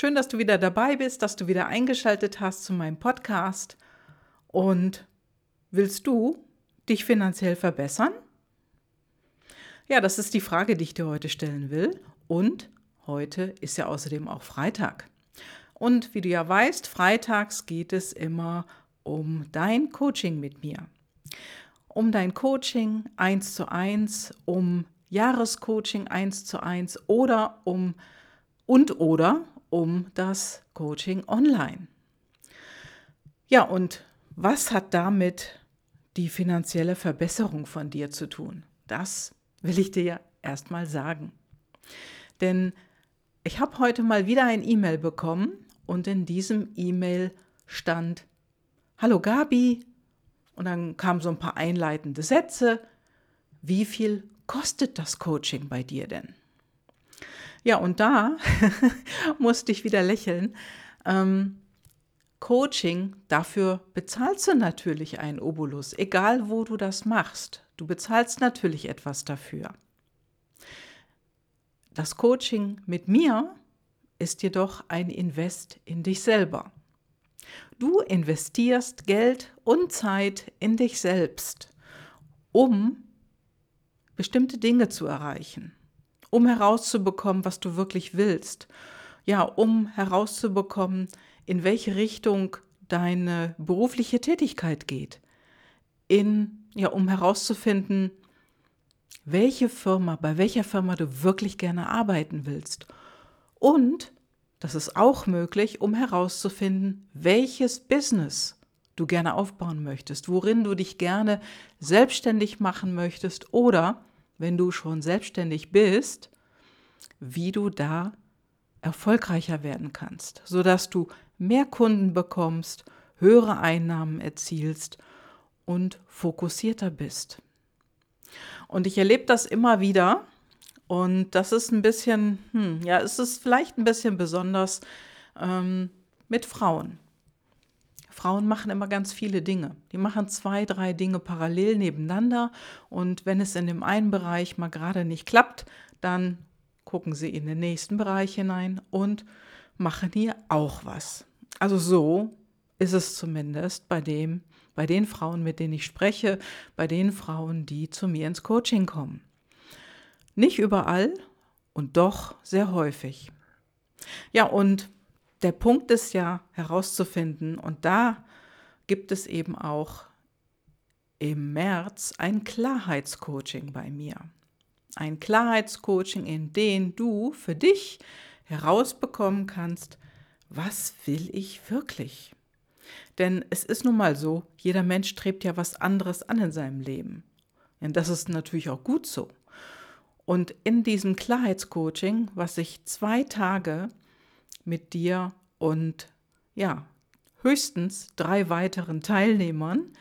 Schön, dass du wieder dabei bist, dass du wieder eingeschaltet hast zu meinem Podcast. Und willst du dich finanziell verbessern? Ja, das ist die Frage, die ich dir heute stellen will. Und heute ist ja außerdem auch Freitag. Und wie du ja weißt, freitags geht es immer um dein Coaching mit mir. Um dein Coaching eins zu eins, um Jahrescoaching eins zu eins oder um und oder um das Coaching online. Ja, und was hat damit die finanzielle Verbesserung von dir zu tun? Das will ich dir ja erstmal sagen. Denn ich habe heute mal wieder ein E-Mail bekommen und in diesem E-Mail stand, Hallo Gabi, und dann kamen so ein paar einleitende Sätze. Wie viel kostet das Coaching bei dir denn? Ja, und da musste ich wieder lächeln. Ähm, Coaching, dafür bezahlst du natürlich einen Obolus, egal wo du das machst. Du bezahlst natürlich etwas dafür. Das Coaching mit mir ist jedoch ein Invest in dich selber. Du investierst Geld und Zeit in dich selbst, um bestimmte Dinge zu erreichen, um herauszubekommen, was du wirklich willst, ja, um herauszubekommen, in welche Richtung deine berufliche Tätigkeit geht, in, ja, um herauszufinden, welche Firma, bei welcher Firma du wirklich gerne arbeiten willst. Und das ist auch möglich, um herauszufinden, welches Business du gerne aufbauen möchtest, worin du dich gerne selbstständig machen möchtest oder, wenn du schon selbstständig bist, wie du da erfolgreicher werden kannst, sodass du mehr Kunden bekommst, höhere Einnahmen erzielst und fokussierter bist. Und ich erlebe das immer wieder und das ist ein bisschen, hm, ja, es ist vielleicht ein bisschen besonders ähm, mit Frauen. Frauen machen immer ganz viele Dinge. Die machen zwei, drei Dinge parallel nebeneinander und wenn es in dem einen Bereich mal gerade nicht klappt, dann gucken sie in den nächsten Bereich hinein und machen hier auch was. Also so ist es zumindest bei dem, bei den Frauen, mit denen ich spreche, bei den Frauen, die zu mir ins Coaching kommen. Nicht überall und doch sehr häufig. Ja, und der Punkt ist ja herauszufinden, und da gibt es eben auch im März ein Klarheitscoaching bei mir. Ein Klarheitscoaching, in dem du für dich herausbekommen kannst, was will ich wirklich? Denn es ist nun mal so, jeder Mensch strebt ja was anderes an in seinem Leben. Und das ist natürlich auch gut so. Und in diesem Klarheitscoaching, was ich zwei Tage mit dir und ja, höchstens drei weiteren Teilnehmern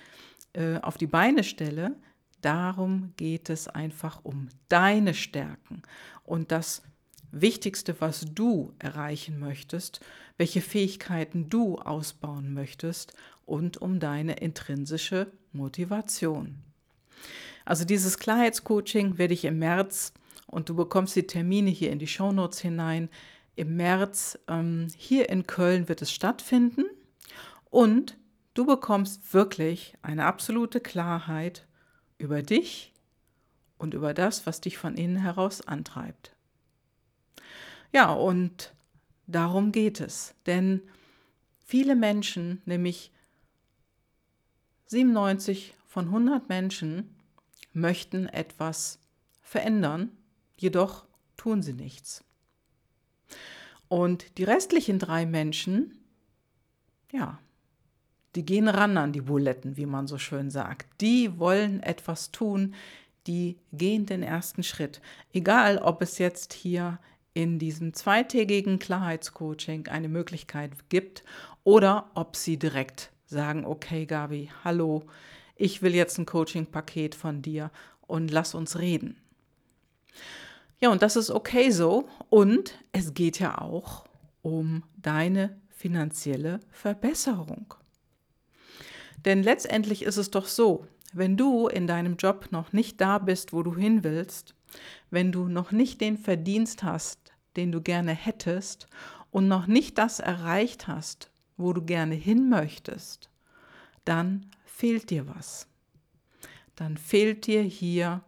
äh, auf die Beine stelle, darum geht es einfach um deine Stärken und das Wichtigste, was du erreichen möchtest, welche Fähigkeiten du ausbauen möchtest und um deine intrinsische Motivation. Also dieses Klarheitscoaching werde ich im März und du bekommst die Termine hier in die Shownotes hinein. Im März ähm, hier in Köln wird es stattfinden und du bekommst wirklich eine absolute Klarheit über dich und über das, was dich von innen heraus antreibt. Ja, und darum geht es. Denn viele Menschen, nämlich 97 von 100 Menschen, möchten etwas verändern, jedoch tun sie nichts. Und die restlichen drei Menschen, ja, die gehen ran an die Buletten, wie man so schön sagt. Die wollen etwas tun, die gehen den ersten Schritt. Egal, ob es jetzt hier in diesem zweitägigen Klarheitscoaching eine Möglichkeit gibt oder ob sie direkt sagen, okay Gabi, hallo, ich will jetzt ein Coaching-Paket von dir und lass uns reden. Ja, und das ist okay so und es geht ja auch um deine finanzielle Verbesserung. Denn letztendlich ist es doch so, wenn du in deinem Job noch nicht da bist, wo du hin willst, wenn du noch nicht den Verdienst hast, den du gerne hättest und noch nicht das erreicht hast, wo du gerne hin möchtest, dann fehlt dir was. Dann fehlt dir hier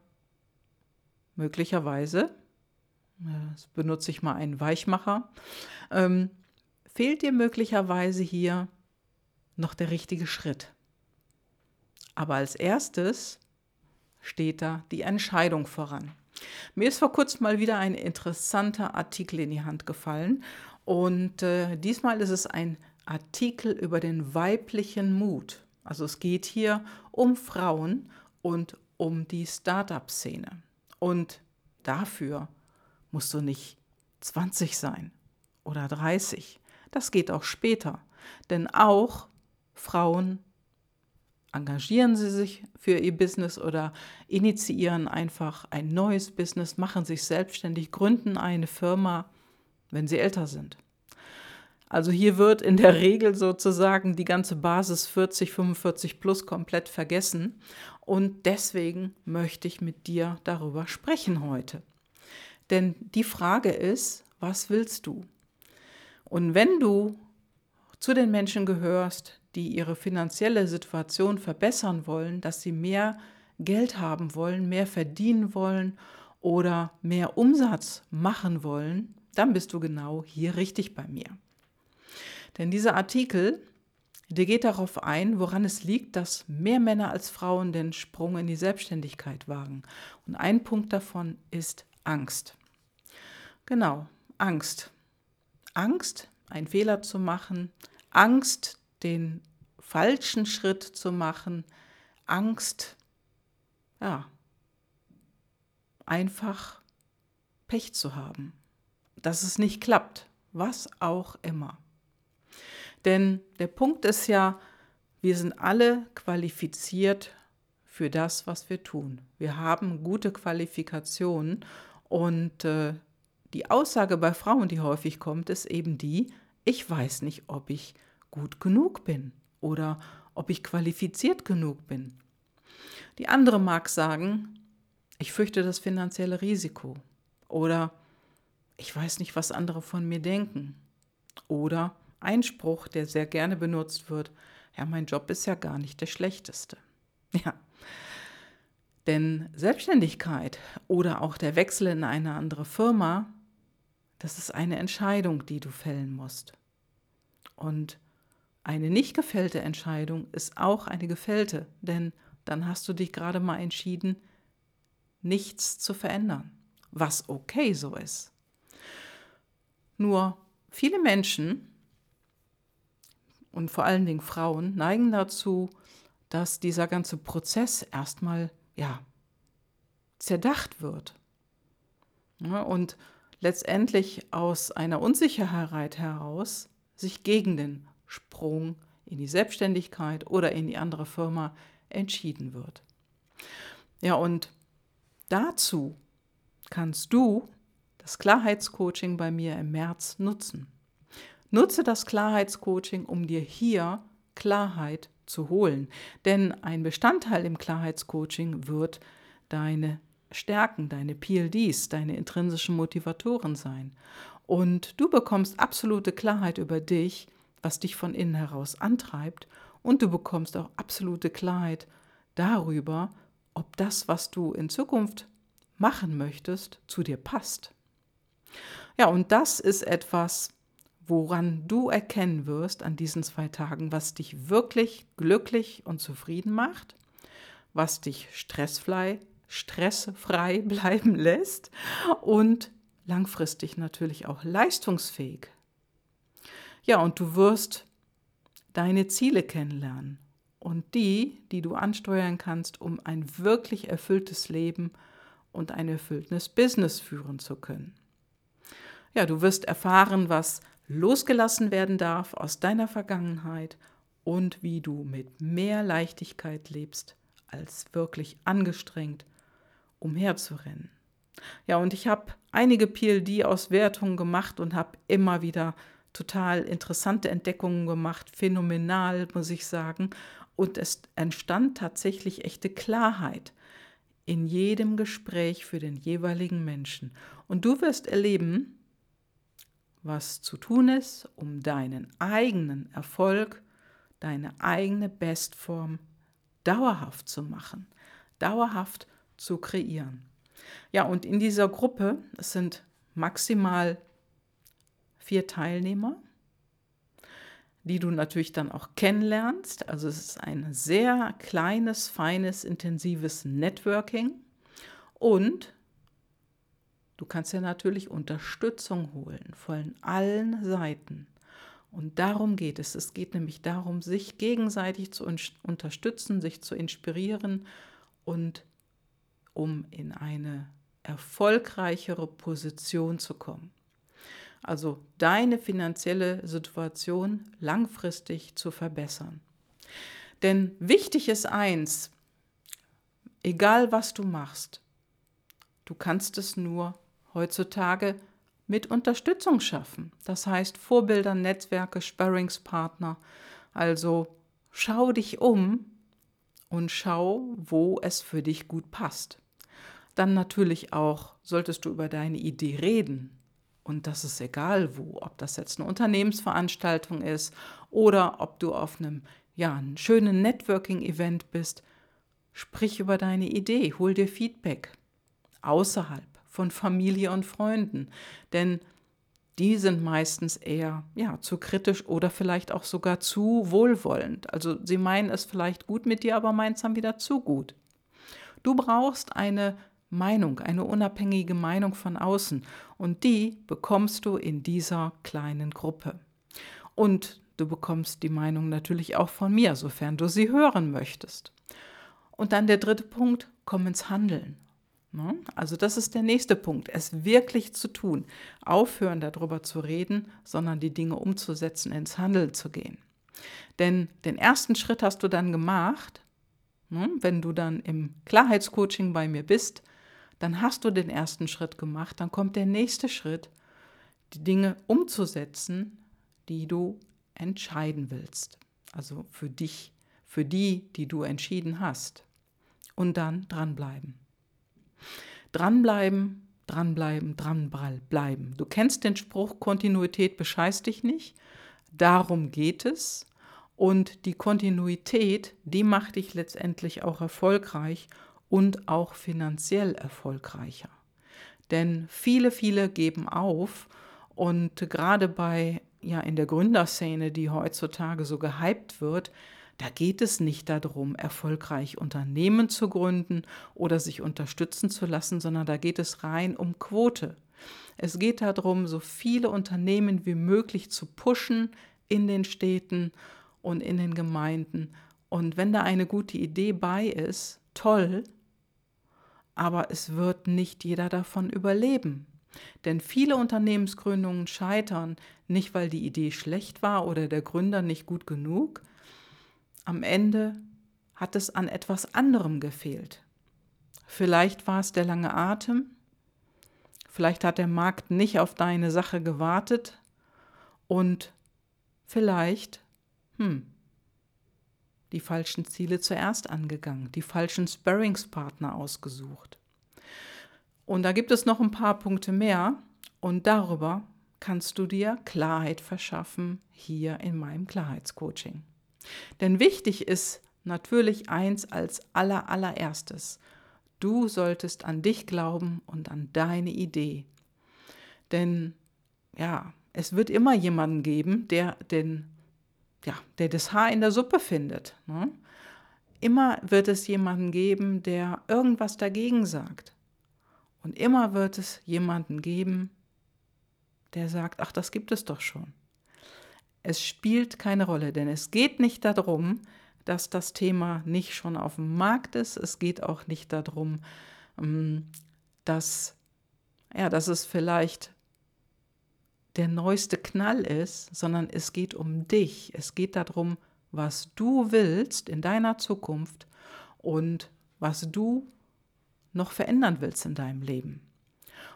möglicherweise, jetzt benutze ich mal einen Weichmacher, ähm, fehlt dir möglicherweise hier noch der richtige Schritt. Aber als erstes steht da die Entscheidung voran. Mir ist vor kurzem mal wieder ein interessanter Artikel in die Hand gefallen und äh, diesmal ist es ein Artikel über den weiblichen Mut. Also es geht hier um Frauen und um die Startup-Szene. Und dafür musst du nicht 20 sein oder 30. Das geht auch später. Denn auch Frauen engagieren sie sich für ihr Business oder initiieren einfach ein neues Business, machen sich selbstständig, gründen eine Firma, wenn sie älter sind. Also hier wird in der Regel sozusagen die ganze Basis 40, 45 plus komplett vergessen. Und deswegen möchte ich mit dir darüber sprechen heute. Denn die Frage ist, was willst du? Und wenn du zu den Menschen gehörst, die ihre finanzielle Situation verbessern wollen, dass sie mehr Geld haben wollen, mehr verdienen wollen oder mehr Umsatz machen wollen, dann bist du genau hier richtig bei mir. Denn dieser Artikel, der geht darauf ein, woran es liegt, dass mehr Männer als Frauen den Sprung in die Selbstständigkeit wagen. Und ein Punkt davon ist Angst. Genau, Angst. Angst, einen Fehler zu machen, Angst, den falschen Schritt zu machen, Angst, ja, einfach Pech zu haben, dass es nicht klappt, was auch immer. Denn der Punkt ist ja, wir sind alle qualifiziert für das, was wir tun. Wir haben gute Qualifikationen und äh, die Aussage bei Frauen, die häufig kommt, ist eben die, ich weiß nicht, ob ich gut genug bin oder ob ich qualifiziert genug bin. Die andere mag sagen, ich fürchte das finanzielle Risiko oder ich weiß nicht, was andere von mir denken oder Einspruch, der sehr gerne benutzt wird, ja, mein Job ist ja gar nicht der schlechteste. Ja. Denn Selbstständigkeit oder auch der Wechsel in eine andere Firma, das ist eine Entscheidung, die du fällen musst. Und eine nicht gefällte Entscheidung ist auch eine gefällte, denn dann hast du dich gerade mal entschieden, nichts zu verändern, was okay so ist. Nur viele Menschen und vor allen Dingen Frauen neigen dazu, dass dieser ganze Prozess erstmal ja zerdacht wird. Ja, und letztendlich aus einer Unsicherheit heraus sich gegen den Sprung in die Selbstständigkeit oder in die andere Firma entschieden wird. Ja, und dazu kannst du das Klarheitscoaching bei mir im März nutzen. Nutze das Klarheitscoaching, um dir hier Klarheit zu holen. Denn ein Bestandteil im Klarheitscoaching wird deine Stärken, deine PLDs, deine intrinsischen Motivatoren sein. Und du bekommst absolute Klarheit über dich, was dich von innen heraus antreibt. Und du bekommst auch absolute Klarheit darüber, ob das, was du in Zukunft machen möchtest, zu dir passt. Ja, und das ist etwas, woran du erkennen wirst an diesen zwei Tagen, was dich wirklich glücklich und zufrieden macht, was dich stressfrei, stressfrei bleiben lässt und langfristig natürlich auch leistungsfähig. Ja, und du wirst deine Ziele kennenlernen und die, die du ansteuern kannst, um ein wirklich erfülltes Leben und ein erfülltes Business führen zu können. Ja, du wirst erfahren, was losgelassen werden darf aus deiner Vergangenheit und wie du mit mehr Leichtigkeit lebst, als wirklich angestrengt umherzurennen. Ja, und ich habe einige PLD-Auswertungen gemacht und habe immer wieder total interessante Entdeckungen gemacht, phänomenal, muss ich sagen. Und es entstand tatsächlich echte Klarheit in jedem Gespräch für den jeweiligen Menschen. Und du wirst erleben, was zu tun ist, um deinen eigenen Erfolg, deine eigene Bestform dauerhaft zu machen, dauerhaft zu kreieren. Ja, und in dieser Gruppe, es sind maximal vier Teilnehmer, die du natürlich dann auch kennenlernst. Also es ist ein sehr kleines, feines, intensives Networking und du kannst ja natürlich Unterstützung holen von allen Seiten. Und darum geht es. Es geht nämlich darum, sich gegenseitig zu unterstützen, sich zu inspirieren und um in eine erfolgreichere Position zu kommen. Also deine finanzielle Situation langfristig zu verbessern. Denn wichtig ist eins, egal was du machst, du kannst es nur heutzutage mit Unterstützung schaffen. Das heißt Vorbilder, Netzwerke, Sparringspartner. Also schau dich um und schau, wo es für dich gut passt. Dann natürlich auch solltest du über deine Idee reden. Und das ist egal wo, ob das jetzt eine Unternehmensveranstaltung ist oder ob du auf einem ja, einen schönen Networking-Event bist. Sprich über deine Idee, hol dir Feedback außerhalb von Familie und Freunden, denn die sind meistens eher ja, zu kritisch oder vielleicht auch sogar zu wohlwollend. Also sie meinen es vielleicht gut mit dir, aber meinen es dann wieder zu gut. Du brauchst eine Meinung, eine unabhängige Meinung von außen. Und die bekommst du in dieser kleinen Gruppe. Und du bekommst die Meinung natürlich auch von mir, sofern du sie hören möchtest. Und dann der dritte Punkt, komm ins Handeln. Ne? Also das ist der nächste Punkt, es wirklich zu tun. Aufhören darüber zu reden, sondern die Dinge umzusetzen, ins Handeln zu gehen. Denn den ersten Schritt hast du dann gemacht, ne? wenn du dann im Klarheitscoaching bei mir bist, dann hast du den ersten Schritt gemacht, dann kommt der nächste Schritt, die Dinge umzusetzen, die du entscheiden willst. Also für dich, für die, die du entschieden hast. Und dann dranbleiben. Dranbleiben, dranbleiben, dranbleiben. Du kennst den Spruch, Kontinuität bescheißt dich nicht. Darum geht es. Und die Kontinuität, die macht dich letztendlich auch erfolgreich und auch finanziell erfolgreicher. Denn viele, viele geben auf und gerade bei ja in der Gründerszene, die heutzutage so gehypt wird, da geht es nicht darum, erfolgreich Unternehmen zu gründen oder sich unterstützen zu lassen, sondern da geht es rein um Quote. Es geht darum, so viele Unternehmen wie möglich zu pushen in den Städten und in den Gemeinden. Und wenn da eine gute Idee bei ist, toll, aber es wird nicht jeder davon überleben. Denn viele Unternehmensgründungen scheitern nicht, weil die Idee schlecht war oder der Gründer nicht gut genug. Am Ende hat es an etwas anderem gefehlt. Vielleicht war es der lange Atem, vielleicht hat der Markt nicht auf deine Sache gewartet und vielleicht, hm, die falschen Ziele zuerst angegangen, die falschen Sparringspartner ausgesucht. Und da gibt es noch ein paar Punkte mehr und darüber kannst du dir Klarheit verschaffen hier in meinem Klarheitscoaching. Denn wichtig ist natürlich eins als aller allererstes. Du solltest an dich glauben und an deine Idee. Denn ja, es wird immer jemanden geben, der den ja, der das Haar in der Suppe findet. Ne? Immer wird es jemanden geben, der irgendwas dagegen sagt. Und immer wird es jemanden geben, der sagt, ach, das gibt es doch schon. Es spielt keine Rolle, denn es geht nicht darum, dass das Thema nicht schon auf dem Markt ist. Es geht auch nicht darum, ähm, dass, ja, dass es vielleicht der neueste Knall ist, sondern es geht um dich. Es geht darum, was du willst in deiner Zukunft und was du noch verändern willst in deinem Leben.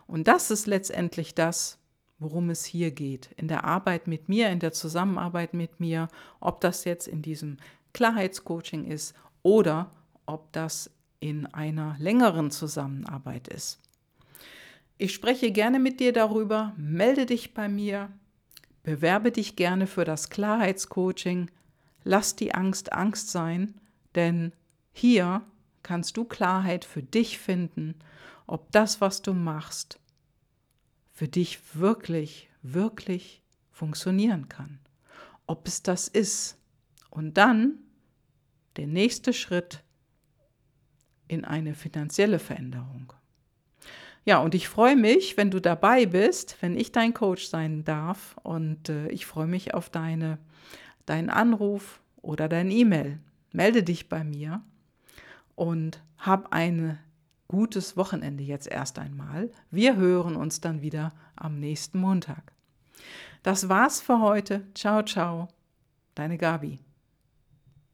Und das ist letztendlich das, worum es hier geht, in der Arbeit mit mir, in der Zusammenarbeit mit mir, ob das jetzt in diesem Klarheitscoaching ist oder ob das in einer längeren Zusammenarbeit ist. Ich spreche gerne mit dir darüber, melde dich bei mir, bewerbe dich gerne für das Klarheitscoaching, lass die Angst Angst sein, denn hier kannst du Klarheit für dich finden, ob das, was du machst, für dich wirklich, wirklich funktionieren kann. Ob es das ist. Und dann der nächste Schritt in eine finanzielle Veränderung. Ja, und ich freue mich, wenn du dabei bist, wenn ich dein Coach sein darf. Und äh, ich freue mich auf deine, deinen Anruf oder dein E-Mail. Melde dich bei mir und hab ein gutes Wochenende jetzt erst einmal. Wir hören uns dann wieder am nächsten Montag. Das war's für heute. Ciao, ciao. Deine Gabi.